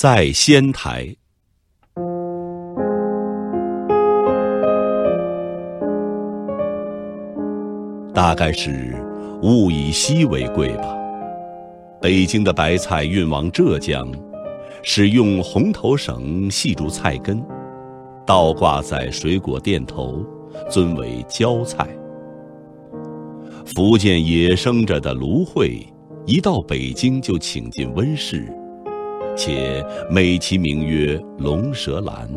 在仙台，大概是物以稀为贵吧。北京的白菜运往浙江，使用红头绳系住菜根，倒挂在水果店头，尊为浇菜。福建野生着的芦荟，一到北京就请进温室，且美其名曰龙舌兰。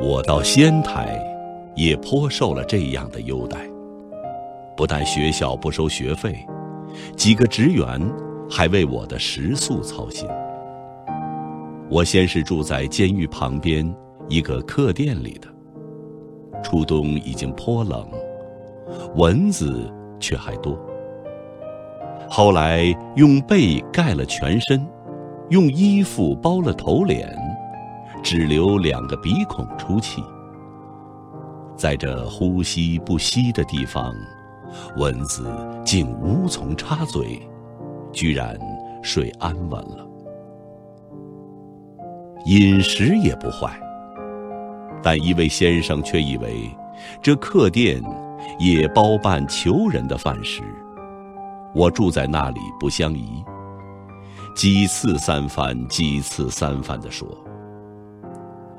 我到仙台，也颇受了这样的优待，不但学校不收学费。几个职员还为我的食宿操心。我先是住在监狱旁边一个客店里的，初冬已经颇冷，蚊子却还多。后来用被盖了全身，用衣服包了头脸，只留两个鼻孔出气。在这呼吸不息的地方。蚊子竟无从插嘴，居然睡安稳了。饮食也不坏，但一位先生却以为这客店也包办求人的饭食。我住在那里不相宜，几次三番，几次三番地说：“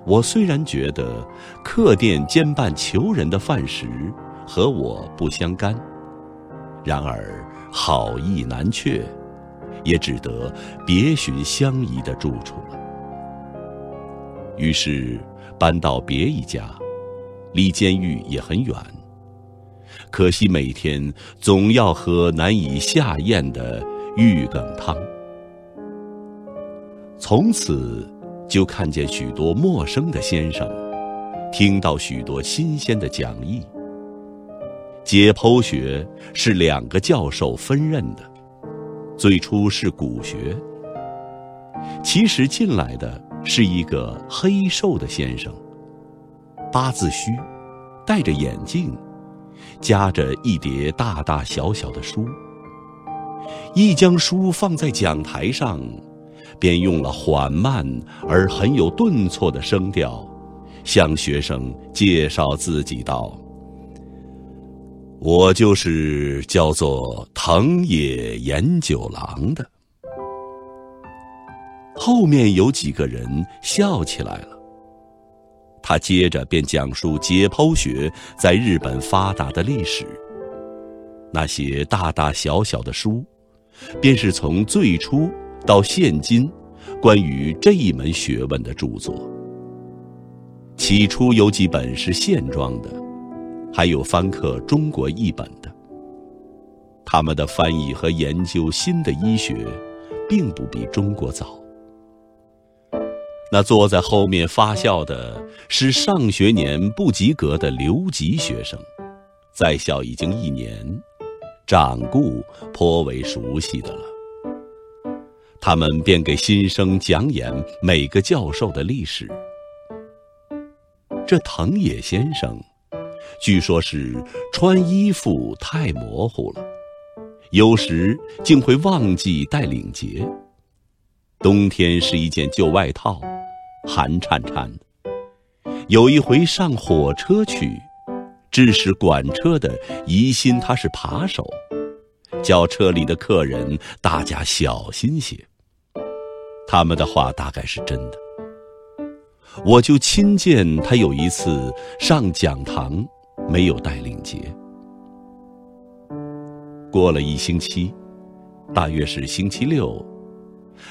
我虽然觉得客店兼办囚人的饭食。”和我不相干，然而好意难却，也只得别寻相宜的住处了。于是搬到别一家，离监狱也很远。可惜每天总要喝难以下咽的玉梗汤。从此就看见许多陌生的先生，听到许多新鲜的讲义。解剖学是两个教授分任的，最初是骨学。其实进来的是一个黑瘦的先生，八字须，戴着眼镜，夹着一叠大大小小的书。一将书放在讲台上，便用了缓慢而很有顿挫的声调，向学生介绍自己道。我就是叫做藤野研九郎的。后面有几个人笑起来了。他接着便讲述解剖学在日本发达的历史。那些大大小小的书，便是从最初到现今，关于这一门学问的著作。起初有几本是线装的。还有翻刻中国译本的，他们的翻译和研究新的医学，并不比中国早。那坐在后面发笑的是上学年不及格的留级学生，在校已经一年，掌故颇为熟悉的了。他们便给新生讲演每个教授的历史。这藤野先生。据说是穿衣服太模糊了，有时竟会忘记带领结。冬天是一件旧外套，寒颤颤的。有一回上火车去，致使管车的疑心他是扒手，叫车里的客人大家小心些。他们的话大概是真的。我就亲见他有一次上讲堂。没有带领结。过了一星期，大约是星期六，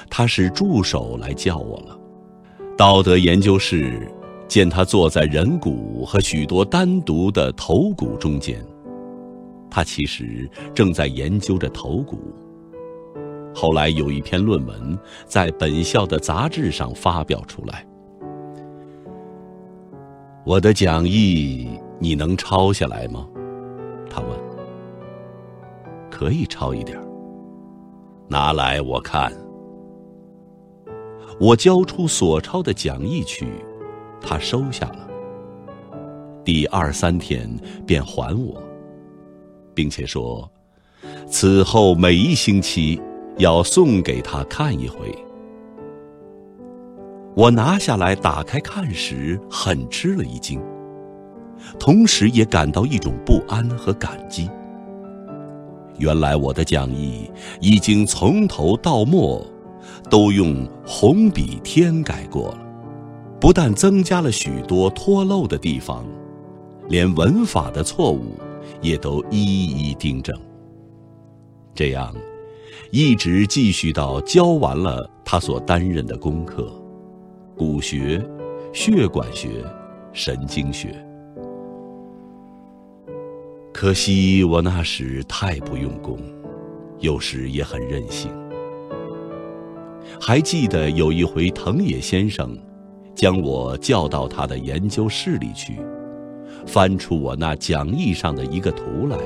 他是助手来叫我了。道德研究室见他坐在人骨和许多单独的头骨中间，他其实正在研究着头骨。后来有一篇论文在本校的杂志上发表出来，我的讲义。你能抄下来吗？他问。可以抄一点拿来我看。我交出所抄的讲义去，他收下了。第二三天便还我，并且说，此后每一星期要送给他看一回。我拿下来打开看时，很吃了一惊，同时也感到一种不安和感激。原来我的讲义已经从头到末都用红笔添改过了，不但增加了许多脱漏的地方，连文法的错误也都一一订正。这样，一直继续到教完了他所担任的功课。骨学、血管学、神经学。可惜我那时太不用功，有时也很任性。还记得有一回，藤野先生将我叫到他的研究室里去，翻出我那讲义上的一个图来，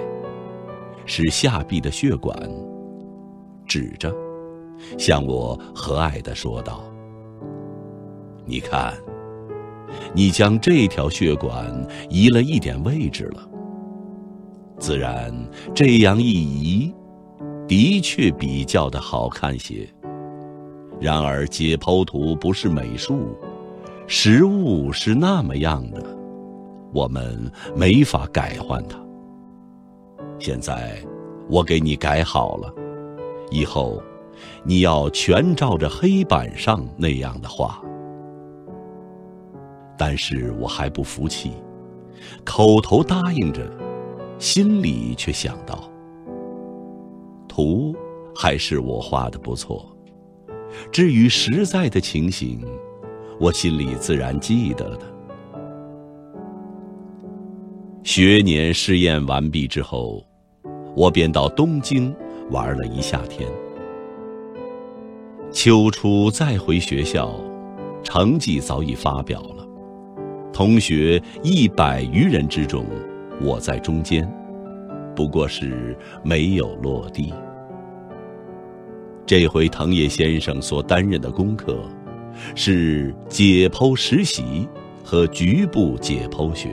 是下臂的血管，指着，向我和蔼地说道。你看，你将这条血管移了一点位置了。自然，这样一移，的确比较的好看些。然而，解剖图不是美术，实物是那么样的，我们没法改换它。现在，我给你改好了，以后你要全照着黑板上那样的画。但是我还不服气，口头答应着，心里却想到：图还是我画的不错。至于实在的情形，我心里自然记得的。学年试验完毕之后，我便到东京玩了一夏天。秋初再回学校，成绩早已发表了。同学一百余人之中，我在中间，不过是没有落地。这回藤野先生所担任的功课，是解剖实习和局部解剖学。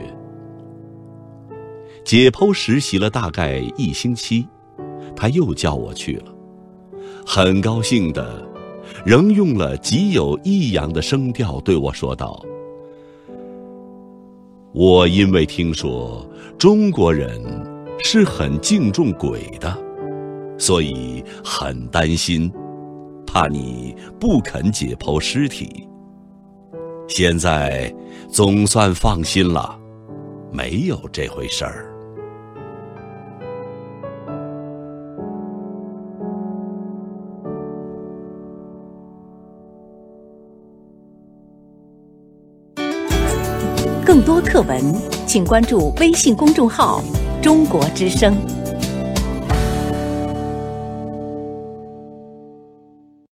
解剖实习了大概一星期，他又叫我去了，很高兴的，仍用了极有抑扬的声调对我说道。我因为听说中国人是很敬重鬼的，所以很担心，怕你不肯解剖尸体。现在总算放心了，没有这回事儿。更多课文，请关注微信公众号“中国之声”。